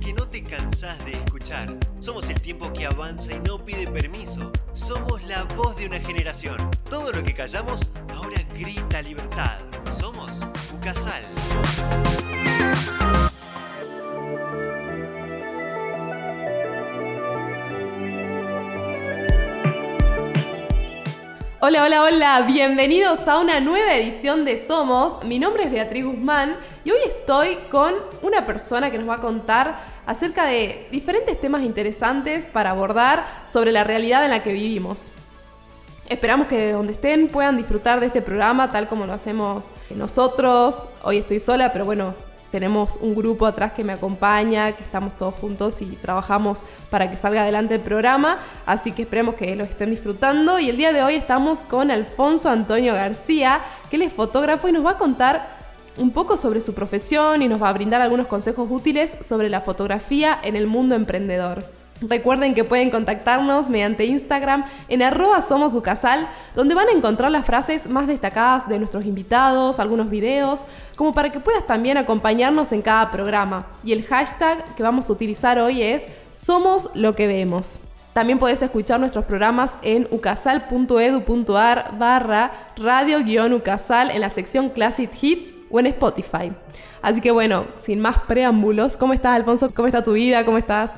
que no te cansás de escuchar. Somos el tiempo que avanza y no pide permiso. Somos la voz de una generación. Todo lo que callamos ahora grita libertad. Somos Ucasal. Hola, hola, hola, bienvenidos a una nueva edición de Somos. Mi nombre es Beatriz Guzmán y hoy estoy con una persona que nos va a contar acerca de diferentes temas interesantes para abordar sobre la realidad en la que vivimos. Esperamos que de donde estén puedan disfrutar de este programa tal como lo hacemos nosotros. Hoy estoy sola, pero bueno, tenemos un grupo atrás que me acompaña, que estamos todos juntos y trabajamos para que salga adelante el programa, así que esperemos que lo estén disfrutando y el día de hoy estamos con Alfonso Antonio García, que él es fotógrafo y nos va a contar un poco sobre su profesión y nos va a brindar algunos consejos útiles sobre la fotografía en el mundo emprendedor. Recuerden que pueden contactarnos mediante Instagram en arroba somos donde van a encontrar las frases más destacadas de nuestros invitados, algunos videos, como para que puedas también acompañarnos en cada programa. Y el hashtag que vamos a utilizar hoy es Somos lo que vemos. También puedes escuchar nuestros programas en ucasal.edu.ar barra radio-ucasal en la sección Classic Hits o en Spotify. Así que bueno, sin más preámbulos, ¿cómo estás Alfonso? ¿Cómo está tu vida? ¿Cómo estás?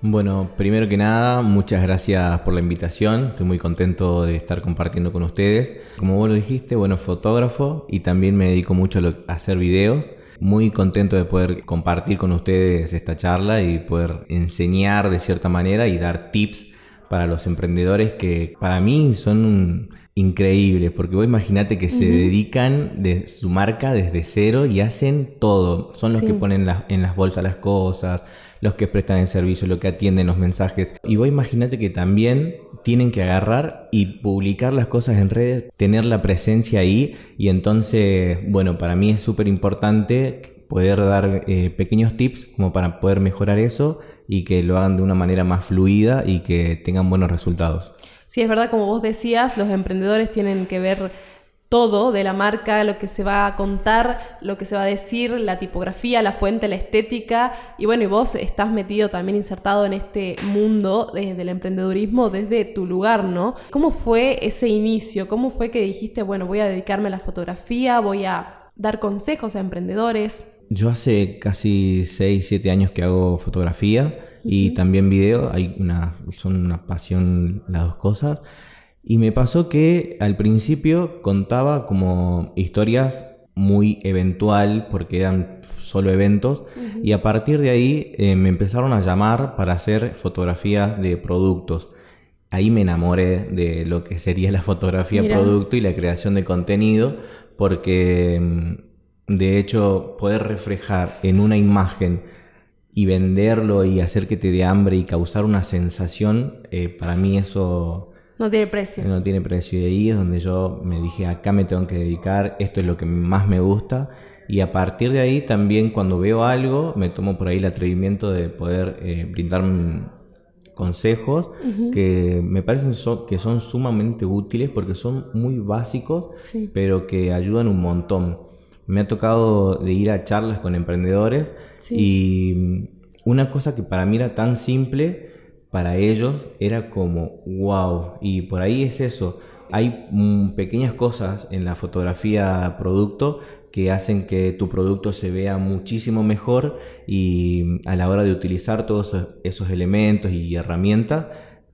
Bueno, primero que nada, muchas gracias por la invitación. Estoy muy contento de estar compartiendo con ustedes. Como vos lo dijiste, bueno, fotógrafo y también me dedico mucho a hacer videos. Muy contento de poder compartir con ustedes esta charla y poder enseñar de cierta manera y dar tips para los emprendedores que para mí son increíbles, porque vos imaginate que se dedican de su marca desde cero y hacen todo. Son los que ponen en las bolsas las cosas, los que prestan el servicio, los que atienden los mensajes. Y vos imagínate que también tienen que agarrar y publicar las cosas en redes, tener la presencia ahí y entonces, bueno, para mí es súper importante poder dar eh, pequeños tips como para poder mejorar eso y que lo hagan de una manera más fluida y que tengan buenos resultados. Sí, es verdad, como vos decías, los emprendedores tienen que ver todo de la marca, lo que se va a contar, lo que se va a decir, la tipografía, la fuente, la estética. Y bueno, y vos estás metido también insertado en este mundo del emprendedurismo desde tu lugar, ¿no? ¿Cómo fue ese inicio? ¿Cómo fue que dijiste, bueno, voy a dedicarme a la fotografía, voy a dar consejos a emprendedores? Yo hace casi 6, 7 años que hago fotografía y también video, hay una, son una pasión las dos cosas. Y me pasó que al principio contaba como historias muy eventual porque eran solo eventos y a partir de ahí eh, me empezaron a llamar para hacer fotografías de productos. Ahí me enamoré de lo que sería la fotografía producto y la creación de contenido porque mm, de hecho poder reflejar en una imagen y venderlo y hacer que te dé hambre y causar una sensación, eh, para mí eso no tiene precio. No tiene precio. Y ahí es donde yo me dije, acá me tengo que dedicar, esto es lo que más me gusta. Y a partir de ahí también cuando veo algo, me tomo por ahí el atrevimiento de poder eh, brindar consejos que me parecen que son sumamente útiles porque son muy básicos, pero que ayudan un montón. Me ha tocado de ir a charlas con emprendedores y una cosa que para mí era tan simple, para ellos era como wow. Y por ahí es eso. Hay mm, pequeñas cosas en la fotografía producto que hacen que tu producto se vea muchísimo mejor y a la hora de utilizar todos esos elementos y herramientas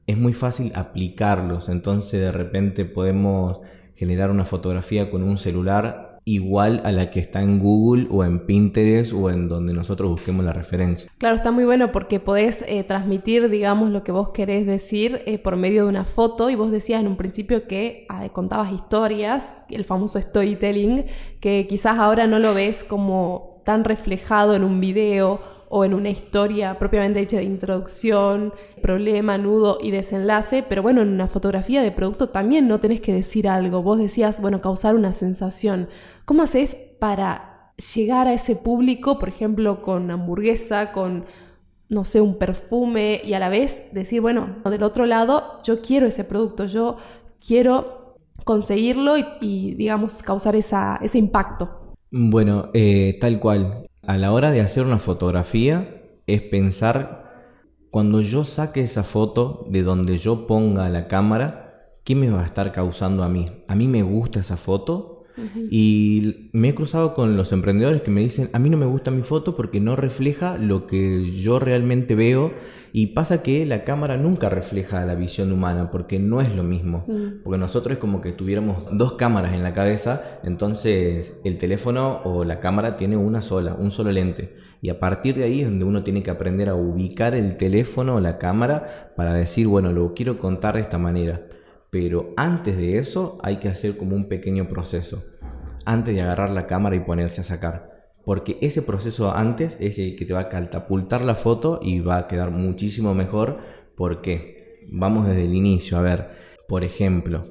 es muy fácil aplicarlos. Entonces de repente podemos generar una fotografía con un celular igual a la que está en Google o en Pinterest o en donde nosotros busquemos la referencia. Claro, está muy bueno porque podés eh, transmitir, digamos, lo que vos querés decir eh, por medio de una foto y vos decías en un principio que ah, contabas historias, el famoso storytelling, que quizás ahora no lo ves como tan reflejado en un video o en una historia propiamente hecha de introducción, problema, nudo y desenlace, pero bueno, en una fotografía de producto también no tenés que decir algo, vos decías, bueno, causar una sensación. ¿Cómo haces para llegar a ese público, por ejemplo, con hamburguesa, con, no sé, un perfume y a la vez decir, bueno, del otro lado, yo quiero ese producto, yo quiero conseguirlo y, digamos, causar ese impacto? Bueno, eh, tal cual a la hora de hacer una fotografía, es pensar cuando yo saque esa foto de donde yo ponga la cámara, ¿qué me va a estar causando a mí? ¿A mí me gusta esa foto? Y me he cruzado con los emprendedores que me dicen, a mí no me gusta mi foto porque no refleja lo que yo realmente veo. Y pasa que la cámara nunca refleja la visión humana porque no es lo mismo. Mm. Porque nosotros es como que tuviéramos dos cámaras en la cabeza, entonces el teléfono o la cámara tiene una sola, un solo lente. Y a partir de ahí es donde uno tiene que aprender a ubicar el teléfono o la cámara para decir, bueno, lo quiero contar de esta manera. Pero antes de eso hay que hacer como un pequeño proceso. Antes de agarrar la cámara y ponerse a sacar. Porque ese proceso antes es el que te va a catapultar la foto y va a quedar muchísimo mejor. porque Vamos desde el inicio. A ver, por ejemplo,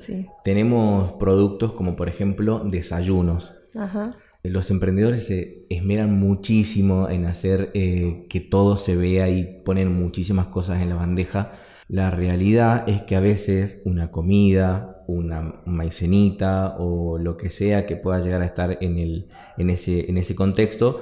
tenemos productos como por ejemplo desayunos. Los emprendedores se esmeran muchísimo en hacer eh, que todo se vea y ponen muchísimas cosas en la bandeja la realidad es que a veces una comida, una maicenita o lo que sea que pueda llegar a estar en, el, en, ese, en ese contexto,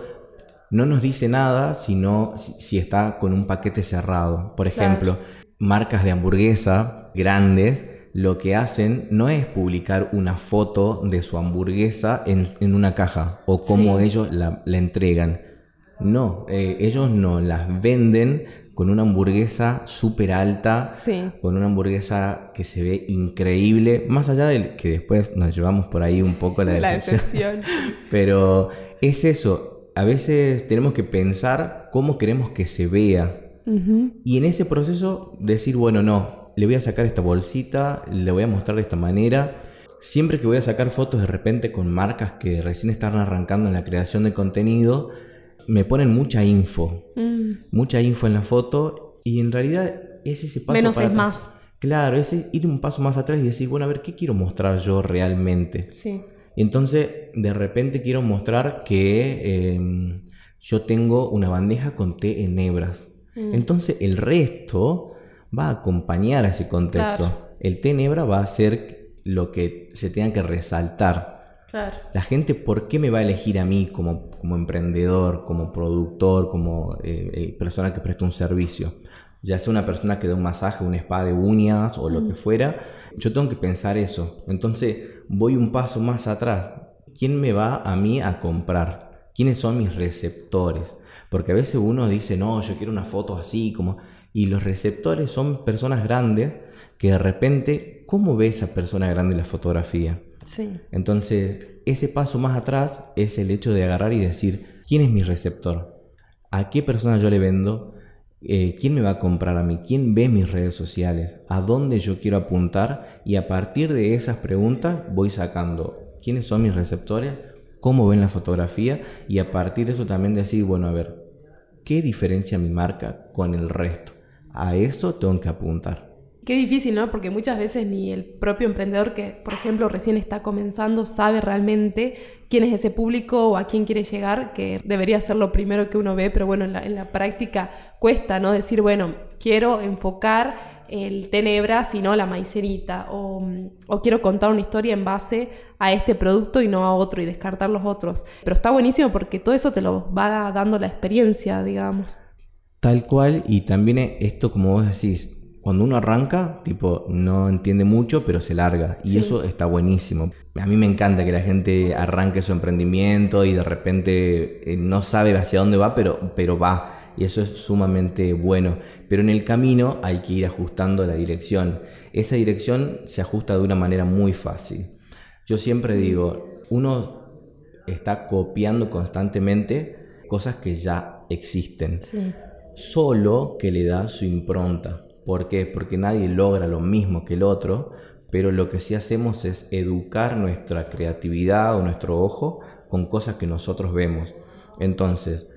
no nos dice nada sino si está con un paquete cerrado. Por ejemplo, marcas de hamburguesa grandes lo que hacen no es publicar una foto de su hamburguesa en, una caja o cómo ellos la, entregan. No, eh, ellos no las venden con una hamburguesa súper alta, con una hamburguesa que se ve increíble, más allá del que después nos llevamos por ahí un poco la, la decepción. Pero es eso, a veces tenemos que pensar cómo queremos que se vea. Y en ese proceso decir, bueno, no, le voy a sacar esta bolsita, le voy a mostrar de esta manera. Siempre que voy a sacar fotos de repente con marcas que recién están arrancando en la creación de contenido, me ponen mucha info, mm. mucha info en la foto y en realidad es ese paso. Menos es más. Claro, es ir un paso más atrás y decir, bueno, a ver, ¿qué quiero mostrar yo realmente? Sí. entonces, de repente quiero mostrar que em, yo tengo una bandeja con té en hebras. Mm. Entonces, el resto va a acompañar a ese contexto. El té en hebra va a ser lo que se tenga que resaltar. La gente, ¿por qué me va a elegir a mí como, como emprendedor, como productor, como eh, eh, persona que presta un servicio? Ya sea una persona que da un masaje, un spa de uñas o lo que fuera, yo tengo que pensar eso. Entonces voy un paso más atrás. ¿Quién me va a mí a comprar? ¿Quiénes son mis receptores? Porque a veces uno dice, no, yo quiero una foto así, como... Y los receptores son personas grandes que de repente, ¿cómo ve esa persona grande la fotografía? Entonces, ese paso más atrás es el hecho de agarrar y decir, ¿quién es mi receptor? ¿A qué persona yo le vendo? Eh, ¿Quién me va a comprar a mí? ¿Quién ve mis redes sociales? ¿A dónde yo quiero apuntar? Y a partir de esas preguntas voy sacando quiénes son mis receptores, cómo ven la fotografía y a partir de eso también decir, bueno, a ver, ¿qué diferencia mi marca con el resto? A eso tengo que apuntar. Qué difícil, ¿no? Porque muchas veces ni el propio emprendedor que, por ejemplo, recién está comenzando sabe realmente quién es ese público o a quién quiere llegar, que debería ser lo primero que uno ve, pero bueno, en la, práctica cuesta, ¿no? Decir, bueno, quiero enfocar el tenebra, sino la maicerita, o, o, quiero contar una historia en base a este producto y no a otro y descartar los otros. Pero está buenísimo porque todo eso te lo va dando la experiencia, digamos. Tal cual, y también esto, como vos decís, cuando uno arranca, tipo, no entiende mucho, pero se larga. Y eso está buenísimo. A mí me encanta que la gente arranque su emprendimiento y de repente eh, no sabe hacia dónde va, pero, pero va. Y eso es sumamente bueno. Pero en el camino hay que ir ajustando la dirección. Esa dirección se ajusta de una manera muy fácil. Yo siempre digo, uno está copiando constantemente cosas que ya existen. Solo que le da su impronta. ¿Por qué? Porque nadie logra lo mismo que el otro, pero lo que sí hacemos es educar nuestra creatividad o nuestro ojo con cosas que nosotros vemos. Entonces,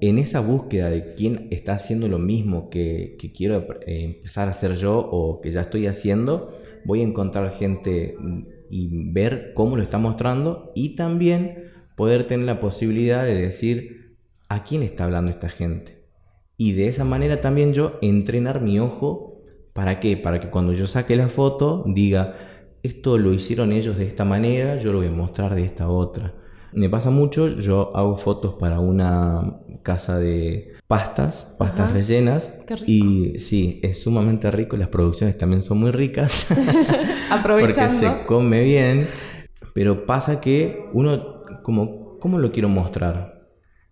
en esa búsqueda de quién está haciendo lo mismo que, quiero eh, empezar a hacer yo o que ya estoy haciendo, voy a encontrar gente y ver cómo lo está mostrando y también poder tener la posibilidad de decir a quién está hablando esta gente. Y de esa manera también yo entrenar mi ojo. ¿Para qué? Para que cuando yo saque la foto diga, esto lo hicieron ellos de esta manera, yo lo voy a mostrar de esta otra. Me pasa mucho, yo hago fotos para una casa de pastas, pastas Ajá. rellenas. Qué rico. Y sí, es sumamente rico, las producciones también son muy ricas. porque Aprovechando. se come bien, pero pasa que uno, como, ¿cómo lo quiero mostrar?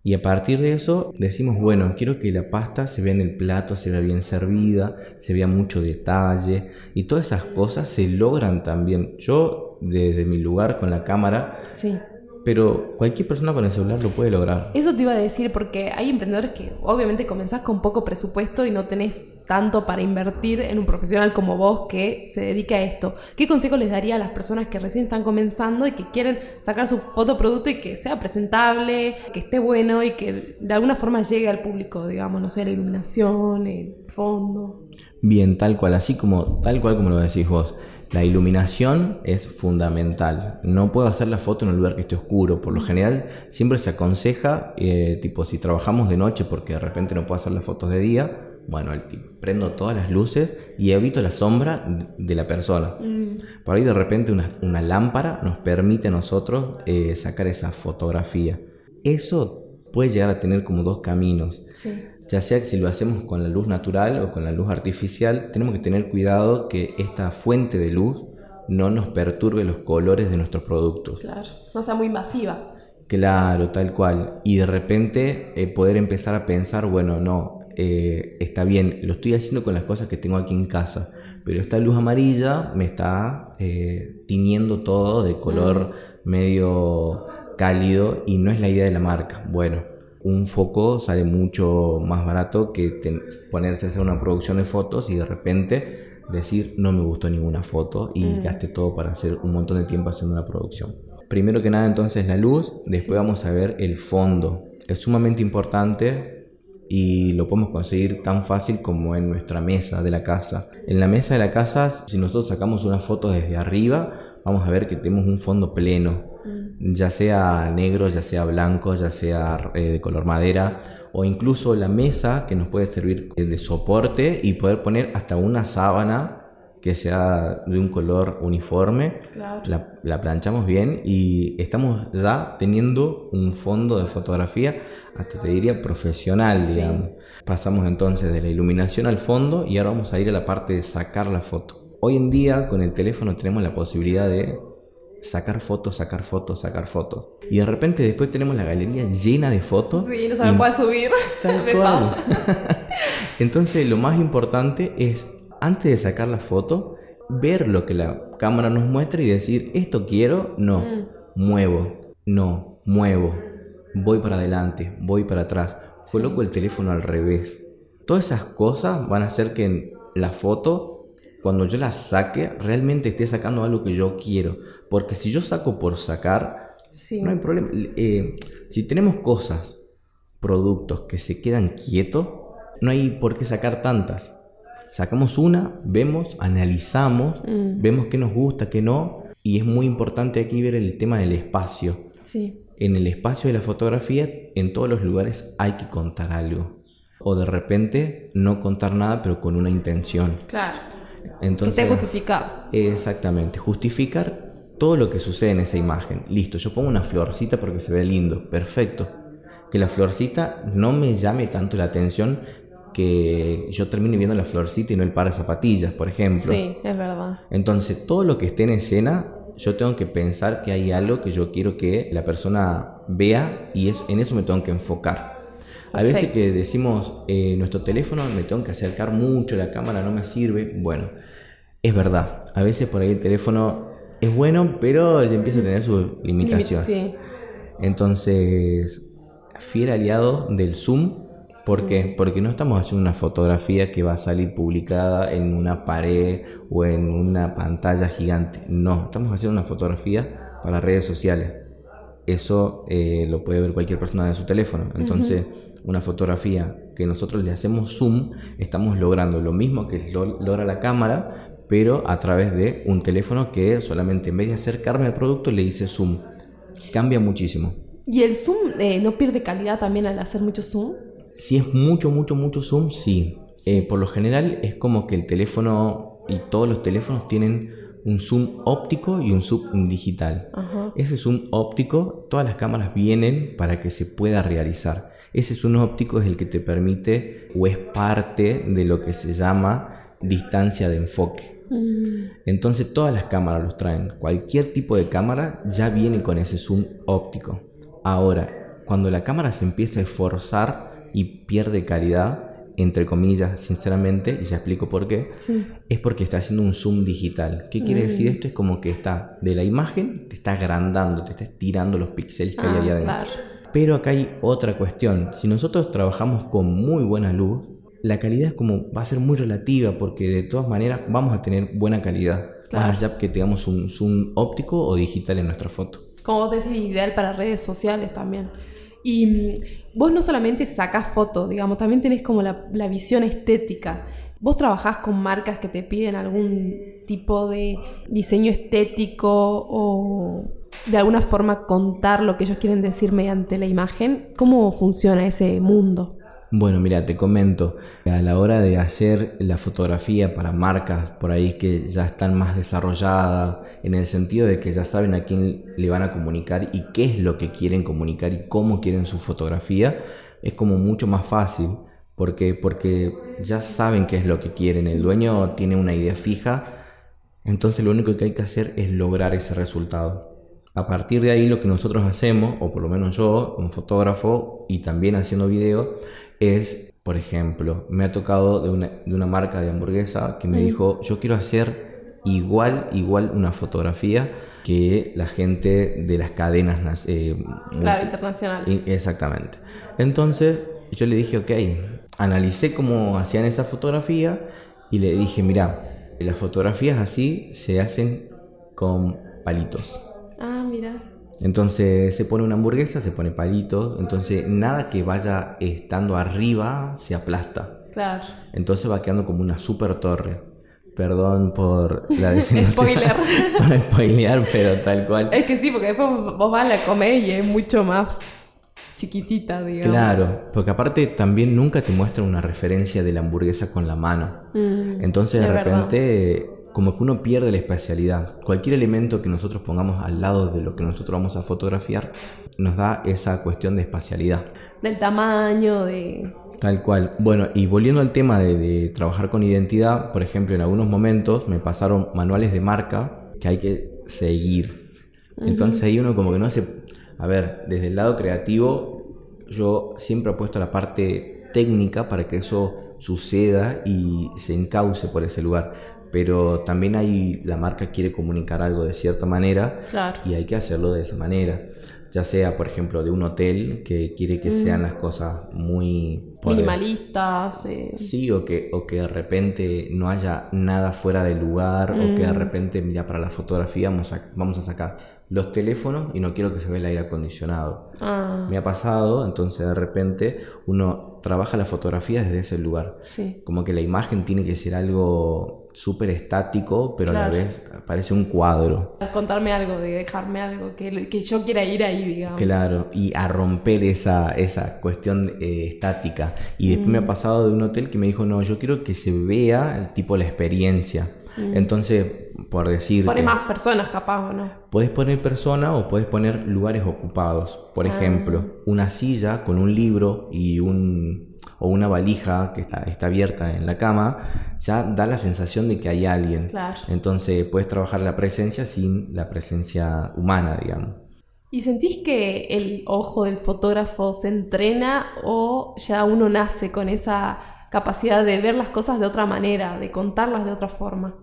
Y a partir de eso decimos, bueno, quiero que la pasta se vea en el plato, se vea bien servida, se vea mucho detalle y todas esas cosas se logran también. Yo desde mi lugar con la cámara, Sí. Pero cualquier persona con el celular lo puede lograr. Eso te iba a decir porque hay emprendedores que obviamente comenzás con poco presupuesto y no tenés tanto para invertir en un profesional como vos que se dedica a esto. ¿Qué consejo les daría a las personas que recién están comenzando y que quieren sacar su fotoproducto y que sea presentable, que esté bueno y que de alguna forma llegue al público, digamos, no sé, la iluminación, el fondo? Bien, tal cual, así como tal cual como lo decís vos. La iluminación es fundamental. No puedo hacer la foto en un lugar que esté oscuro. Por lo general, siempre se aconseja, eh, tipo, si trabajamos de noche porque de repente no puedo hacer las fotos de día, bueno, prendo todas las luces y evito la sombra de la persona. Por ahí de repente una, una lámpara nos permite a nosotros eh, sacar esa fotografía. Eso puede llegar a tener como dos caminos. Sí. Ya sea que si lo hacemos con la luz natural o con la luz artificial, tenemos que tener cuidado que esta fuente de luz no nos perturbe los colores de nuestros productos. Claro. No sea muy invasiva. Claro, tal cual. Y de repente eh, poder empezar a pensar, bueno, no, eh, está bien, lo estoy haciendo con las cosas que tengo aquí en casa, pero esta luz amarilla me está eh, tiñendo todo de color medio cálido y no es la idea de la marca. Bueno, un foco sale mucho más barato que ten- ponerse a hacer una producción de fotos y de repente decir no me gustó ninguna foto y Mm. gasté todo para hacer un montón de tiempo haciendo una producción. Primero que nada entonces la luz, después vamos a ver el fondo. Es sumamente importante y lo podemos conseguir tan fácil como en nuestra mesa de la casa. En la mesa de la casa, si nosotros sacamos una foto desde arriba, vamos a ver que tenemos un fondo pleno, ya sea negro, ya sea blanco, ya sea eh, de color madera, o incluso la mesa que nos puede servir eh, de soporte y poder poner hasta una sábana que sea de un color uniforme. Claro. La, la planchamos bien y estamos ya teniendo un fondo de fotografía, hasta te diría profesional, Sí. digamos. Pasamos entonces de la iluminación al fondo y ahora vamos a ir a la parte de sacar la foto. Hoy en día con el teléfono tenemos la posibilidad de sacar fotos, sacar fotos, sacar fotos. Y de repente después tenemos la galería llena de fotos. Sí, no y- puede subir. Tal me cual. pasa. Entonces lo más importante es, antes de sacar la foto, ver lo que la cámara nos muestra y decir, esto quiero, no, muevo, no, muevo, voy para adelante, voy para atrás, coloco el teléfono al revés. Todas esas cosas van a hacer que en la foto, cuando yo la saque, realmente esté sacando algo que yo quiero. Porque si yo saco por sacar, Sí. no hay problema. Eh, si tenemos cosas, productos que se quedan quietos, no hay por qué sacar tantas. Sacamos una, vemos, analizamos, Mm. vemos qué nos gusta, qué no. Y es muy importante aquí ver el tema del espacio. Sí. En el espacio de la fotografía, en todos los lugares hay que contar algo. O de repente no contar nada, pero con una intención. Claro. Entonces, que esté justificado. Exactamente, justificar todo lo que sucede en esa imagen. Listo, yo pongo una florcita porque se ve lindo, perfecto. Que la florcita no me llame tanto la atención que yo termine viendo la florcita y no el par de zapatillas, por ejemplo. Sí, es verdad. Entonces, todo lo que esté en escena, yo tengo que pensar que hay algo que yo quiero que la persona vea y es, en eso me tengo que enfocar. A veces que decimos, eh, nuestro teléfono me tengo que acercar mucho, la cámara no me sirve. Bueno, es verdad. A veces por ahí el teléfono es bueno, pero ya empieza a tener su limitación. Sí. Entonces, fiel aliado del Zoom. ¿Por qué? Porque no estamos haciendo una fotografía que va a salir publicada en una pared o en una pantalla gigante. No, estamos haciendo una fotografía para redes sociales. Eso eh, lo puede ver cualquier persona de su teléfono. Entonces, una fotografía que nosotros le hacemos zoom, estamos logrando lo mismo que lo- logra la cámara, pero a través de un teléfono que solamente en vez de acercarme al producto le dice zoom. Cambia muchísimo. ¿Y el zoom eh, no pierde calidad también al hacer mucho zoom? Si es mucho, mucho, mucho zoom, sí. Eh, por lo general es como que el teléfono y todos los teléfonos tienen un zoom óptico y un zoom digital. Ajá. Ese zoom óptico, todas las cámaras vienen para que se pueda realizar. Ese es un óptico es el que te permite o es parte de lo que se llama distancia de enfoque. Mm. Entonces todas las cámaras los traen. Cualquier tipo de cámara ya viene con ese zoom óptico. Ahora, cuando la cámara se empieza a esforzar y pierde calidad, entre comillas, sinceramente, y ya explico por qué, Sí. es porque está haciendo un zoom digital. ¿Qué quiere decir esto? Es como que está de la imagen, te está agrandando, te está estirando los píxeles que hay Ah, ahí adentro. claro. Pero acá hay otra cuestión. Si nosotros trabajamos con muy buena luz, la calidad es como va a ser muy relativa porque de todas maneras vamos a tener buena calidad. Claro. Más allá que tengamos un zoom óptico o digital en nuestra foto. Como vos decís, ideal para redes sociales también. Y mm, vos no solamente sacás fotos, digamos, también tenés como la, la visión estética. ¿Vos trabajás con marcas que te piden algún tipo de diseño estético o de alguna forma contar lo que ellos quieren decir mediante la imagen? ¿Cómo funciona ese mundo? Bueno, mira, te comento, a la hora de hacer la fotografía para marcas por ahí que ya están más desarrolladas, en el sentido de que ya saben a quién le van a comunicar y qué es lo que quieren comunicar y cómo quieren su fotografía, es como mucho más fácil, porque, porque ya saben qué es lo que quieren, el dueño tiene una idea fija, entonces lo único que hay que hacer es lograr ese resultado. A partir de ahí lo que nosotros hacemos, o por lo menos yo como fotógrafo y también haciendo video, es, por ejemplo, me ha tocado de una, de una marca de hamburguesa que me dijo, yo quiero hacer igual, igual una fotografía que la gente de las cadenas. nas- eh, Claro, internacionales. Exactamente. Entonces yo le dije, ok, analicé cómo hacían esa fotografía y le dije, mira, las fotografías así se hacen con palitos. Ah, mira. Entonces se pone una hamburguesa, se pone palitos, entonces nada que vaya estando arriba se aplasta. Claro. Entonces va quedando como una super torre. Perdón por la designación. Spoiler. por spoilear, pero tal cual. Es que sí, porque después vos vas a la comer y es mucho más chiquitita, digamos. Claro, porque aparte también nunca te muestran una referencia de la hamburguesa con la mano. Mm, Entonces de verdad. repente como que uno pierde la espacialidad. Cualquier elemento que nosotros pongamos al lado de lo que nosotros vamos a fotografiar nos da esa cuestión de espacialidad. Del tamaño, de... Tal cual. Bueno, y volviendo al tema de, de trabajar con identidad, por ejemplo, en algunos momentos me pasaron manuales de marca que hay que seguir. Entonces ahí uno como que no se... A ver, desde el lado creativo, yo siempre he puesto la parte técnica para que eso suceda y se encauce por ese lugar. Pero también hay, la marca quiere comunicar algo de cierta manera Claro. y hay que hacerlo de esa manera. Ya sea, por ejemplo, de un hotel que quiere que sean las cosas muy... Minimalistas. eh, Sí, o que, o que de repente no haya nada fuera de lugar, o que de repente, mira, para la fotografía vamos a, vamos a sacar los teléfonos y no quiero que se vea el aire acondicionado. Ah, Me ha pasado, entonces de repente uno trabaja la fotografía desde ese lugar. sí. Como que la imagen tiene que ser algo súper estático, pero a la vez parece un cuadro. Contarme algo, de dejarme algo, que, que yo quiera ir ahí, digamos. Claro, y a romper esa, esa cuestión eh, estática. Y después me ha pasado de un hotel que me dijo, no, yo quiero que se vea el tipo la experiencia. Entonces, por decir... Pone más personas capaz, ¿o no? Puedes poner persona o puedes poner lugares ocupados. Por Ah. ejemplo, una silla con un libro y un o una valija que está, está abierta en la cama, ya da la sensación de que hay alguien. Claro. Entonces puedes trabajar la presencia sin la presencia humana, digamos. ¿Y sentís que el ojo del fotógrafo se entrena o ya uno nace con esa capacidad de ver las cosas de otra manera, de contarlas de otra forma?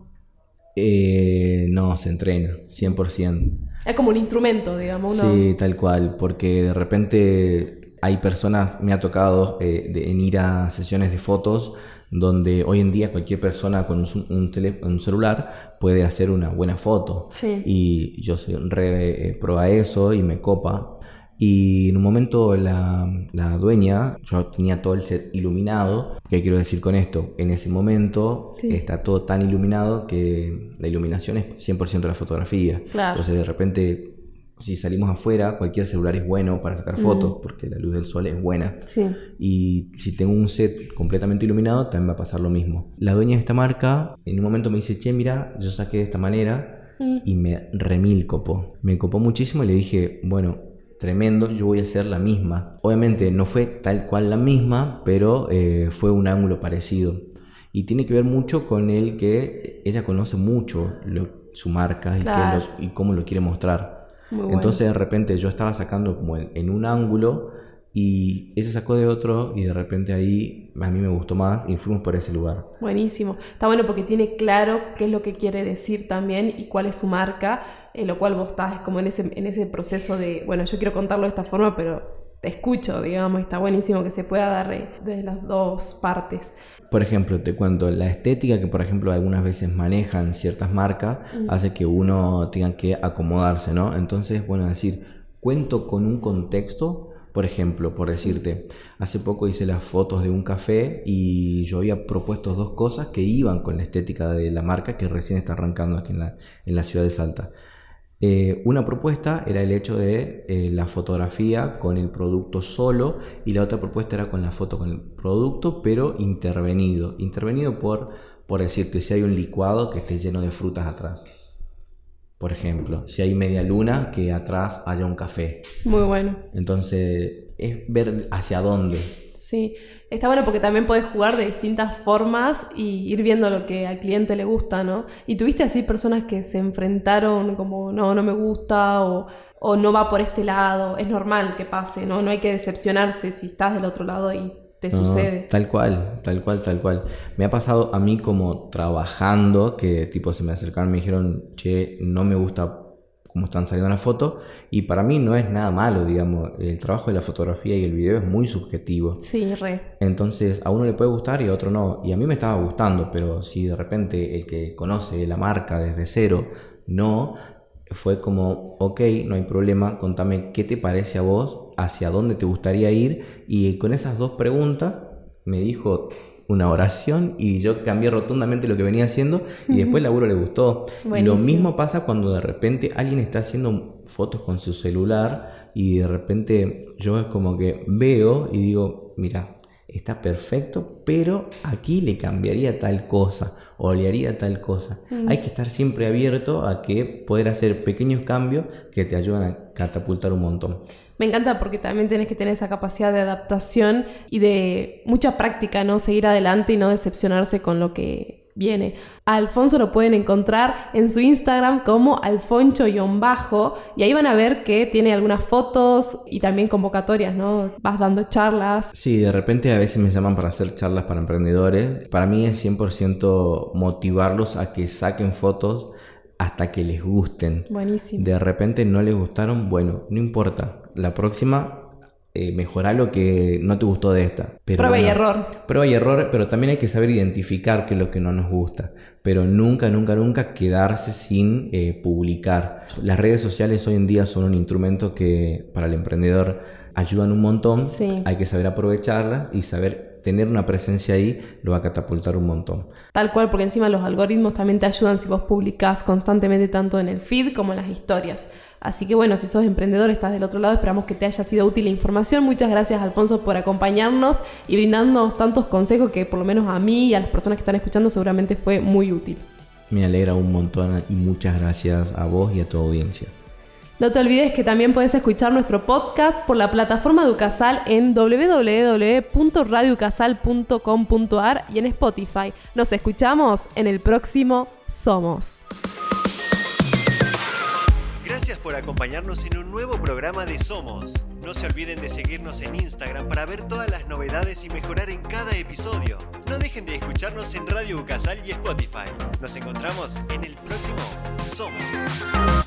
Eh, no, se entrena, 100%. Es como un instrumento, digamos. Sí, tal cual, porque de repente hay personas, me ha tocado eh, de- en ir a sesiones de fotos donde hoy en día cualquier persona con un, su- un tele- un celular puede hacer una buena foto. Sí. Y yo soy re eh, pro a eso y me copa. Y en un momento la, la dueña, yo tenía todo el set iluminado. ¿Qué quiero decir con esto? En ese momento Sí. está todo tan iluminado que la iluminación es 100% de la fotografía. Claro. Entonces de repente, si salimos afuera, cualquier celular es bueno para sacar fotos porque la luz del sol es buena. Sí. Y si tengo un set completamente iluminado, también va a pasar lo mismo. La dueña de esta marca en un momento me dice, che, mira, yo saqué de esta manera Mm. y me remil copó. Me copó muchísimo y le dije, bueno, tremendo, yo voy a hacer la misma. Obviamente no fue tal cual la misma, pero eh, fue un ángulo parecido. Y tiene que ver mucho con el que ella conoce mucho su marca y, cómo lo quiere mostrar. Entonces de repente yo estaba sacando como en un ángulo y ella sacó de otro y de repente ahí a mí me gustó más y fuimos por ese lugar. Buenísimo. Está bueno porque tiene claro qué es lo que quiere decir también y cuál es su marca, en lo cual vos estás como en ese, en ese proceso de, bueno, yo quiero contarlo de esta forma, pero te escucho, digamos, está buenísimo que se pueda dar eh, desde las dos partes. Por ejemplo, te cuento, la estética que por ejemplo algunas veces manejan ciertas marcas mm. hace que uno tenga que acomodarse, ¿no? Entonces, bueno, decir, cuento con un contexto por ejemplo, por decirte, hace poco hice las fotos de un café y yo había propuesto dos cosas que iban con la estética de la marca que recién está arrancando aquí en la, en la ciudad de Salta. Eh, una propuesta era el hecho de eh, la fotografía con el producto solo y la otra propuesta era con la foto con el producto pero intervenido. Intervenido por, por decirte, si hay un licuado que esté lleno de frutas atrás. Por ejemplo, si hay media luna, que atrás haya un café. Muy bueno. Entonces, es ver hacia dónde. Sí, está bueno porque también puedes jugar de distintas formas y ir viendo lo que al cliente le gusta, ¿no? Y tuviste así personas que se enfrentaron como, no, no me gusta o, o no va por este lado. Es normal que pase, ¿no? No hay que decepcionarse si estás del otro lado y te sucede. Tal cual, tal cual, tal cual. Me ha pasado a mí como trabajando, que tipo se me acercaron y me dijeron, che, no me gusta cómo están saliendo las fotos, y para mí no es nada malo, digamos, el trabajo de la fotografía y el video es muy subjetivo. Sí, re. Entonces, a uno le puede gustar y a otro no, y a mí me estaba gustando, pero si de repente el que conoce la marca desde cero, no, fue como, ok, no hay problema, contame qué te parece a vos, hacia dónde te gustaría ir, y con esas dos preguntas me dijo una oración y yo cambié rotundamente lo que venía haciendo y después el laburo le gustó. Lo mismo pasa cuando de repente alguien está haciendo fotos con su celular y de repente yo es como que veo y digo, mira, está perfecto, pero aquí le cambiaría tal cosa o le haría tal cosa. Mm. Hay que estar siempre abierto a que poder hacer pequeños cambios que te ayudan a catapultar un montón. Me encanta porque también tienes que tener esa capacidad de adaptación y de mucha práctica, ¿no? Seguir adelante y no decepcionarse con lo que viene. Alfonso lo pueden encontrar en su Instagram como alfoncho-bajo y ahí van a ver que tiene algunas fotos y también convocatorias, ¿no? Vas dando charlas. Sí, de repente a veces me llaman para hacer charlas para emprendedores. Para mí es 100% motivarlos a que saquen fotos hasta que les gusten. Buenísimo. De repente no les gustaron, bueno, no importa. La próxima eh, mejorar lo que no te gustó de esta. prueba y error. Prueba y error, pero también hay que saber identificar qué es lo que no nos gusta. Pero nunca, nunca, nunca quedarse sin eh, publicar. Las redes sociales hoy en día son un instrumento que para el emprendedor ayudan un montón. Hay que saber aprovecharla y saber tener una presencia ahí lo va a catapultar un montón. Tal cual, porque encima los algoritmos también te ayudan si vos publicás constantemente tanto en el feed como en las historias. Así que bueno, si sos emprendedor, estás del otro lado, esperamos que te haya sido útil la información. Muchas gracias Alfonso por acompañarnos y brindarnos tantos consejos que por lo menos a mí y a las personas que están escuchando seguramente fue muy útil. Me alegra un montón y muchas gracias a vos y a tu audiencia. No te olvides que también puedes escuchar nuestro podcast por la plataforma Ducasal en www.radiocasal.com.ar y en Spotify. Nos escuchamos en el próximo Somos. Gracias por acompañarnos en un nuevo programa de Somos. No se olviden de seguirnos en Instagram para ver todas las novedades y mejorar en cada episodio. No dejen de escucharnos en Radio Ucasal y Spotify. Nos encontramos en el próximo Somos.